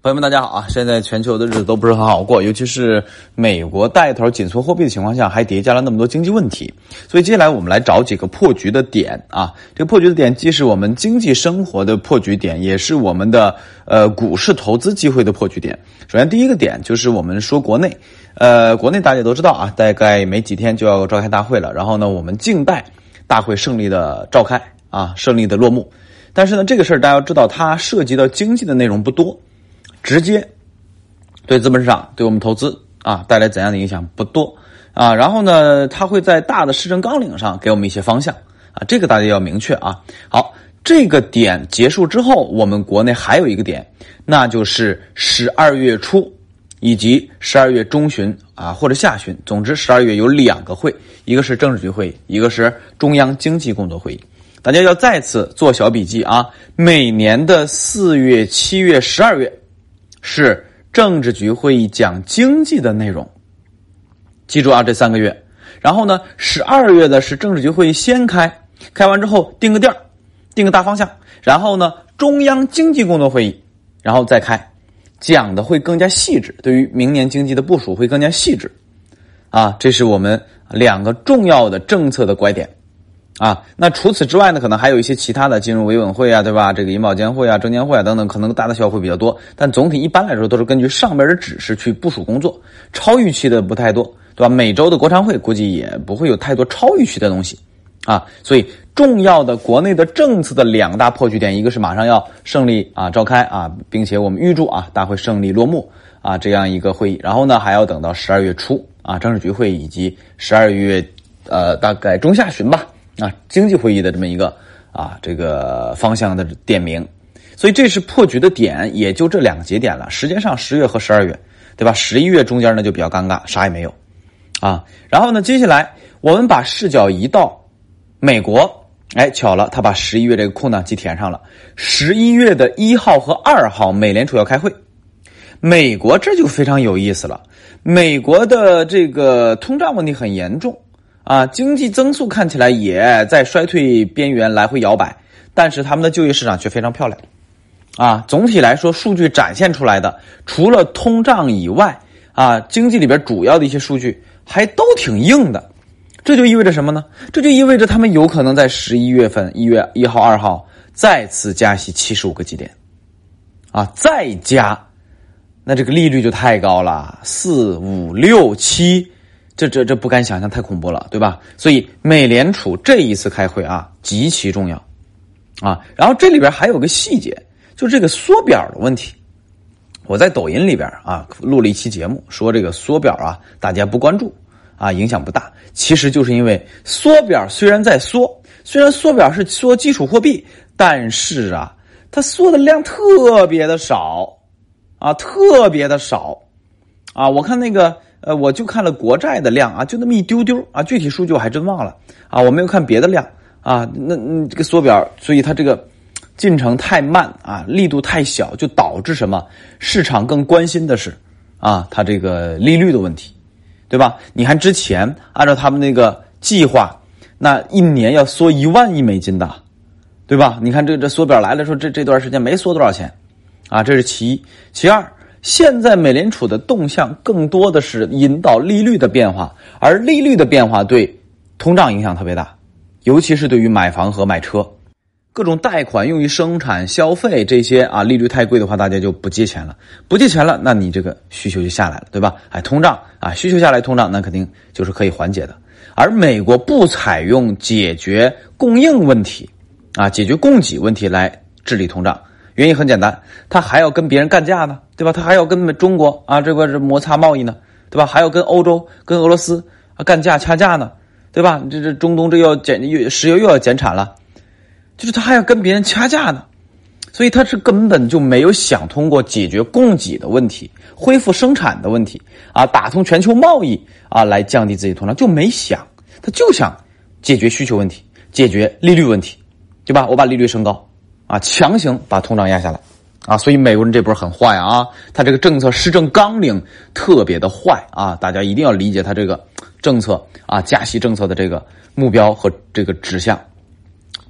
朋友们，大家好啊！现在全球的日子都不是很好过，尤其是美国带头紧缩货币的情况下，还叠加了那么多经济问题。所以接下来我们来找几个破局的点啊！这个破局的点既是我们经济生活的破局点，也是我们的呃股市投资机会的破局点。首先第一个点就是我们说国内，呃，国内大家都知道啊，大概没几天就要召开大会了。然后呢，我们静待大会胜利的召开啊，胜利的落幕。但是呢，这个事儿大家要知道，它涉及到经济的内容不多。直接对资本市场、对我们投资啊带来怎样的影响不多啊？然后呢，它会在大的市政纲领上给我们一些方向啊，这个大家要明确啊。好，这个点结束之后，我们国内还有一个点，那就是十二月初以及十二月中旬啊或者下旬，总之十二月有两个会，一个是政治局会议，一个是中央经济工作会议。大家要再次做小笔记啊，每年的四月、七月、十二月。是政治局会议讲经济的内容，记住啊，这三个月。然后呢，十二月的是政治局会议先开，开完之后定个调定个大方向。然后呢，中央经济工作会议，然后再开，讲的会更加细致，对于明年经济的部署会更加细致。啊，这是我们两个重要的政策的拐点。啊，那除此之外呢，可能还有一些其他的金融委稳会啊，对吧？这个银保监会啊、证监会啊等等，可能大的小小会比较多。但总体一般来说都是根据上边的指示去部署工作，超预期的不太多，对吧？每周的国常会估计也不会有太多超预期的东西，啊，所以重要的国内的政策的两大破局点，一个是马上要胜利啊召开啊，并且我们预祝啊大会胜利落幕啊这样一个会议，然后呢还要等到十二月初啊政治局会以及十二月呃大概中下旬吧。啊，经济会议的这么一个啊，这个方向的点名，所以这是破局的点，也就这两个节点了。时间上十月和十二月，对吧？十一月中间呢就比较尴尬，啥也没有啊。然后呢，接下来我们把视角移到美国，哎，巧了，他把十一月这个空档期填上了。十一月的一号和二号，美联储要开会，美国这就非常有意思了。美国的这个通胀问题很严重。啊，经济增速看起来也在衰退边缘来回摇摆，但是他们的就业市场却非常漂亮。啊，总体来说，数据展现出来的，除了通胀以外，啊，经济里边主要的一些数据还都挺硬的。这就意味着什么呢？这就意味着他们有可能在十一月份一月一号、二号再次加息七十五个基点。啊，再加，那这个利率就太高了，四五六七。这这这不敢想象，太恐怖了，对吧？所以美联储这一次开会啊，极其重要，啊，然后这里边还有个细节，就这个缩表的问题。我在抖音里边啊录了一期节目，说这个缩表啊，大家不关注啊，影响不大。其实就是因为缩表虽然在缩，虽然缩表是缩基础货币，但是啊，它缩的量特别的少啊，特别的少啊。我看那个。呃，我就看了国债的量啊，就那么一丢丢啊，具体数据我还真忘了啊，我没有看别的量啊，那嗯这个缩表，所以它这个进程太慢啊，力度太小，就导致什么？市场更关心的是啊，它这个利率的问题，对吧？你看之前按照他们那个计划，那一年要缩一万亿美金的，对吧？你看这这缩表来了，说这这段时间没缩多少钱啊，这是其一，其二。现在美联储的动向更多的是引导利率的变化，而利率的变化对通胀影响特别大，尤其是对于买房和买车，各种贷款用于生产消费这些啊，利率太贵的话，大家就不借钱了，不借钱了，那你这个需求就下来了，对吧？哎，通胀啊，需求下来，通胀那肯定就是可以缓解的。而美国不采用解决供应问题啊，解决供给问题来治理通胀。原因很简单，他还要跟别人干架呢，对吧？他还要跟中国啊，这个是摩擦贸易呢，对吧？还要跟欧洲、跟俄罗斯啊干架掐架呢，对吧？这这中东这要减又石油又要减产了，就是他还要跟别人掐架呢，所以他是根本就没有想通过解决供给的问题、恢复生产的问题啊，打通全球贸易啊，来降低自己通胀就没想，他就想解决需求问题、解决利率问题，对吧？我把利率升高。啊，强行把通胀压下来，啊，所以美国人这波很坏啊，他这个政策施政纲领特别的坏啊，大家一定要理解他这个政策啊，加息政策的这个目标和这个指向。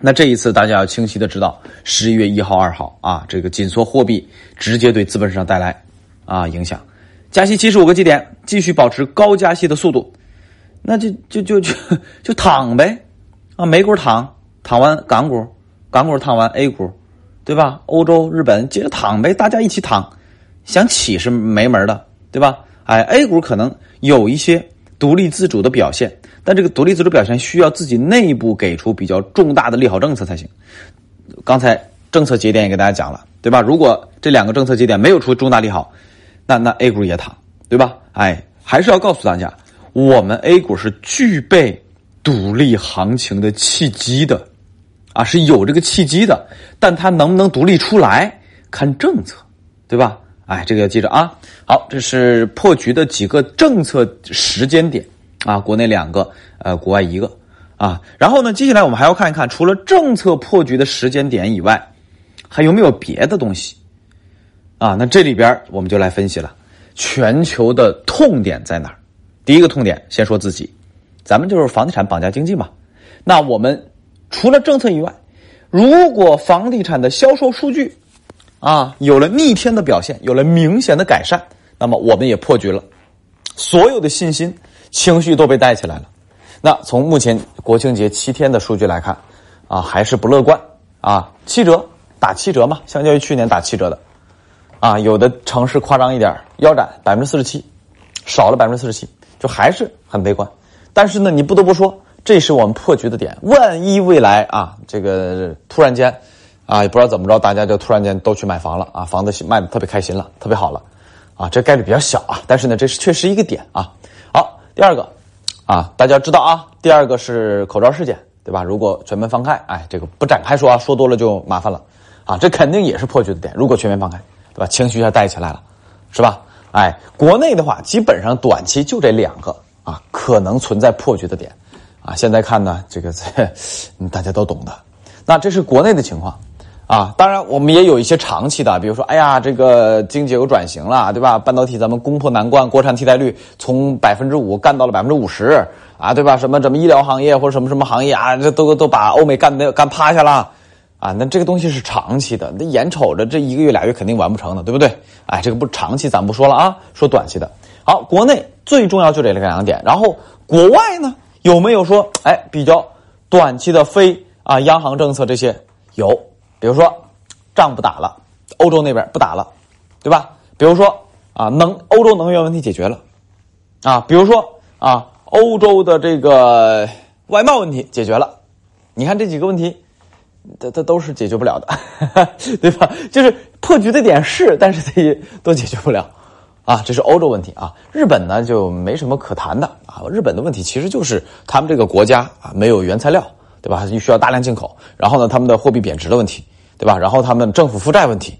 那这一次大家要清晰的知道，十一月一号、二号啊，这个紧缩货币直接对资本市场带来啊影响。加息七十五个基点，继续保持高加息的速度，那就就就就就躺呗啊，美股躺躺完港股，港股躺完 A 股，对吧？欧洲、日本接着躺呗，大家一起躺，想起是没门的，对吧？哎，A 股可能有一些独立自主的表现。但这个独立自主表现需要自己内部给出比较重大的利好政策才行。刚才政策节点也给大家讲了，对吧？如果这两个政策节点没有出重大利好，那那 A 股也躺，对吧？哎，还是要告诉大家，我们 A 股是具备独立行情的契机的，啊，是有这个契机的，但它能不能独立出来，看政策，对吧？哎，这个要记着啊。好，这是破局的几个政策时间点。啊，国内两个，呃，国外一个，啊，然后呢，接下来我们还要看一看，除了政策破局的时间点以外，还有没有别的东西？啊，那这里边我们就来分析了，全球的痛点在哪儿？第一个痛点，先说自己，咱们就是房地产绑架经济嘛。那我们除了政策以外，如果房地产的销售数据啊有了逆天的表现，有了明显的改善，那么我们也破局了，所有的信心。情绪都被带起来了，那从目前国庆节七天的数据来看，啊，还是不乐观啊，七折打七折嘛，相较于去年打七折的，啊，有的城市夸张一点，腰斩百分之四十七，少了百分之四十七，就还是很悲观。但是呢，你不得不说，这是我们破局的点。万一未来啊，这个突然间，啊，也不知道怎么着，大家就突然间都去买房了啊，房子卖的特别开心了，特别好了，啊，这概率比较小啊，但是呢，这是确实一个点啊。好第二个，啊，大家知道啊，第二个是口罩事件，对吧？如果全面放开，哎，这个不展开说啊，说多了就麻烦了，啊，这肯定也是破局的点。如果全面放开，对吧？情绪一下带起来了，是吧？哎，国内的话，基本上短期就这两个啊，可能存在破局的点，啊，现在看呢，这个大家都懂的。那这是国内的情况。啊，当然我们也有一些长期的，比如说，哎呀，这个经济有转型了，对吧？半导体咱们攻破难关，国产替代率从百分之五干到了百分之五十，啊，对吧？什么什么医疗行业或者什么什么行业啊，这都都把欧美干的干趴下了，啊，那这个东西是长期的，那眼瞅着这一个月俩月肯定完不成的，对不对？哎，这个不长期咱不说了啊，说短期的。好，国内最重要就这两个点，然后国外呢有没有说，哎，比较短期的非啊央行政策这些有。比如说，仗不打了，欧洲那边不打了，对吧？比如说啊，能欧洲能源问题解决了，啊，比如说啊，欧洲的这个外贸问题解决了，你看这几个问题，它它都是解决不了的，对吧？就是破局的点是，但是这些都解决不了，啊，这是欧洲问题啊。日本呢就没什么可谈的啊，日本的问题其实就是他们这个国家啊没有原材料。对吧？需要大量进口，然后呢，他们的货币贬值的问题，对吧？然后他们政府负债问题，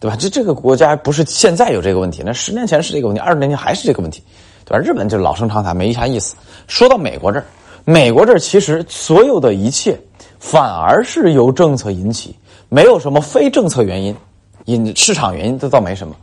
对吧？这这个国家不是现在有这个问题，那十年前是这个问题，二十年前还是这个问题，对吧？日本就老生常谈，没啥意思。说到美国这儿，美国这儿其实所有的一切反而是由政策引起，没有什么非政策原因，引市场原因这倒没什么。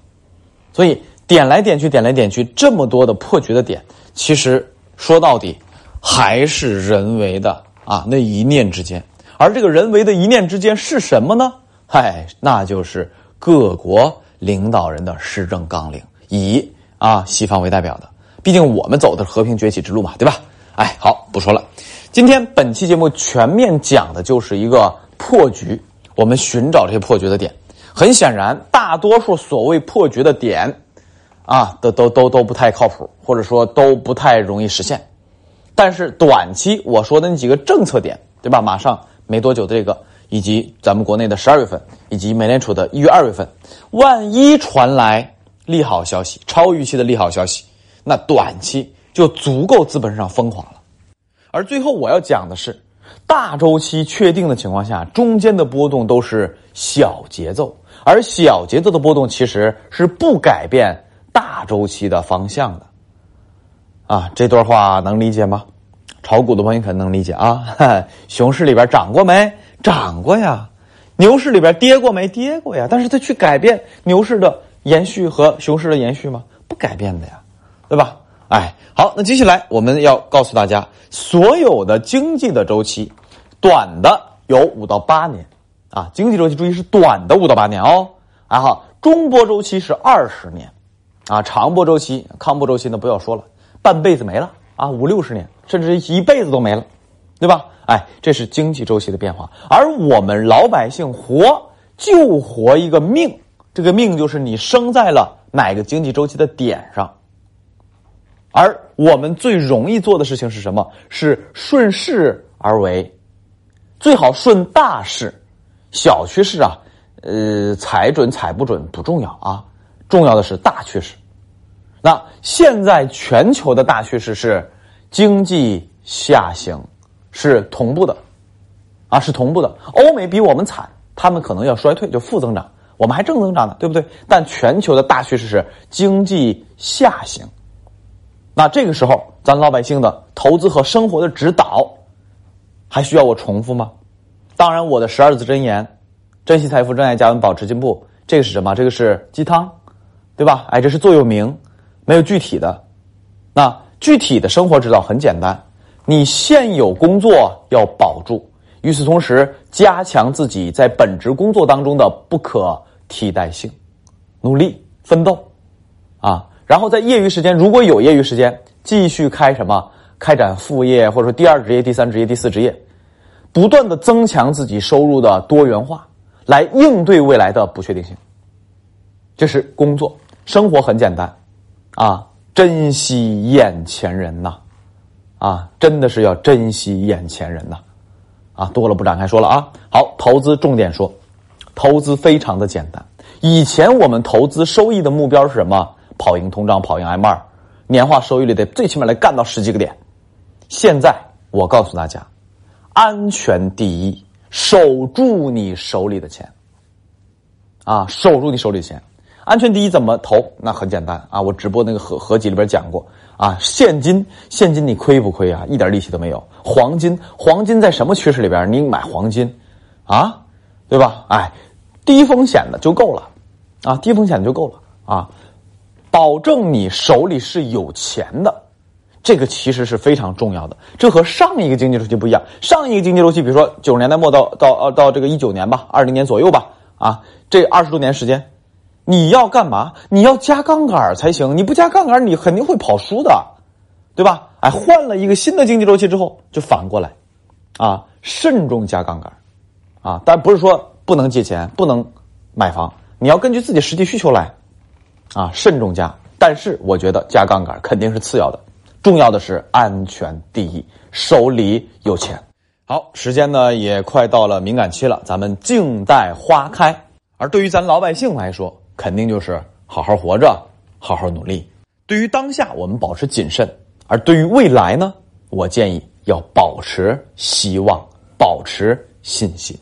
所以点来点去，点来点去，这么多的破局的点，其实说到底还是人为的。啊，那一念之间，而这个人为的一念之间是什么呢？嗨，那就是各国领导人的施政纲领，以啊西方为代表的。毕竟我们走的是和平崛起之路嘛，对吧？哎，好，不说了。今天本期节目全面讲的就是一个破局，我们寻找这些破局的点。很显然，大多数所谓破局的点，啊，都都都都不太靠谱，或者说都不太容易实现。但是短期我说的那几个政策点，对吧？马上没多久的这个，以及咱们国内的十二月份，以及美联储的一月、二月份，万一传来利好消息、超预期的利好消息，那短期就足够资本上疯狂了。而最后我要讲的是，大周期确定的情况下，中间的波动都是小节奏，而小节奏的波动其实是不改变大周期的方向的。啊，这段话能理解吗？炒股的朋友可能能理解啊。熊市里边涨过没？涨过呀。牛市里边跌过没？跌过呀。但是它去改变牛市的延续和熊市的延续吗？不改变的呀，对吧？哎，好，那接下来我们要告诉大家，所有的经济的周期，短的有五到八年，啊，经济周期注意是短的五到八年哦，啊好，中波周期是二十年，啊，长波周期、康波周期呢不要说了，半辈子没了啊，五六十年甚至一辈子都没了，对吧？哎，这是经济周期的变化，而我们老百姓活就活一个命，这个命就是你生在了哪个经济周期的点上。而我们最容易做的事情是什么？是顺势而为，最好顺大势，小趋势啊，呃，踩准踩不准不重要啊，重要的是大趋势。那现在全球的大趋势是经济下行，是同步的，啊，是同步的。欧美比我们惨，他们可能要衰退，就负增长，我们还正增长呢，对不对？但全球的大趋势是经济下行。那这个时候，咱老百姓的投资和生活的指导，还需要我重复吗？当然，我的十二字真言：珍惜财富，珍爱家人，保持进步。这个是什么？这个是鸡汤，对吧？哎，这是座右铭，没有具体的。那具体的生活指导很简单：你现有工作要保住，与此同时加强自己在本职工作当中的不可替代性，努力奋斗，啊。然后在业余时间，如果有业余时间，继续开什么开展副业，或者说第二职业、第三职业、第四职业，不断的增强自己收入的多元化，来应对未来的不确定性。这是工作，生活很简单，啊，珍惜眼前人呐，啊，真的是要珍惜眼前人呐，啊，多了不展开说了啊。好，投资重点说，投资非常的简单。以前我们投资收益的目标是什么？跑赢通胀，跑赢 M 二，年化收益率得最起码来干到十几个点。现在我告诉大家，安全第一，守住你手里的钱。啊，守住你手里的钱，安全第一怎么投？那很简单啊，我直播那个合合集里边讲过啊。现金，现金你亏不亏啊？一点利息都没有。黄金，黄金在什么趋势里边？你买黄金，啊，对吧？哎，低风险的就够了，啊，低风险的就够了啊。保证你手里是有钱的，这个其实是非常重要的。这和上一个经济周期不一样。上一个经济周期，比如说九十年代末到到到这个一九年吧，二零年左右吧，啊，这二十多年时间，你要干嘛？你要加杠杆才行。你不加杠杆，你肯定会跑输的，对吧？哎，换了一个新的经济周期之后，就反过来，啊，慎重加杠杆，啊，但不是说不能借钱，不能买房，你要根据自己实际需求来。啊，慎重加，但是我觉得加杠杆肯定是次要的，重要的是安全第一，手里有钱。好，时间呢也快到了敏感期了，咱们静待花开。而对于咱老百姓来说，肯定就是好好活着，好好努力。对于当下，我们保持谨慎；而对于未来呢，我建议要保持希望，保持信心。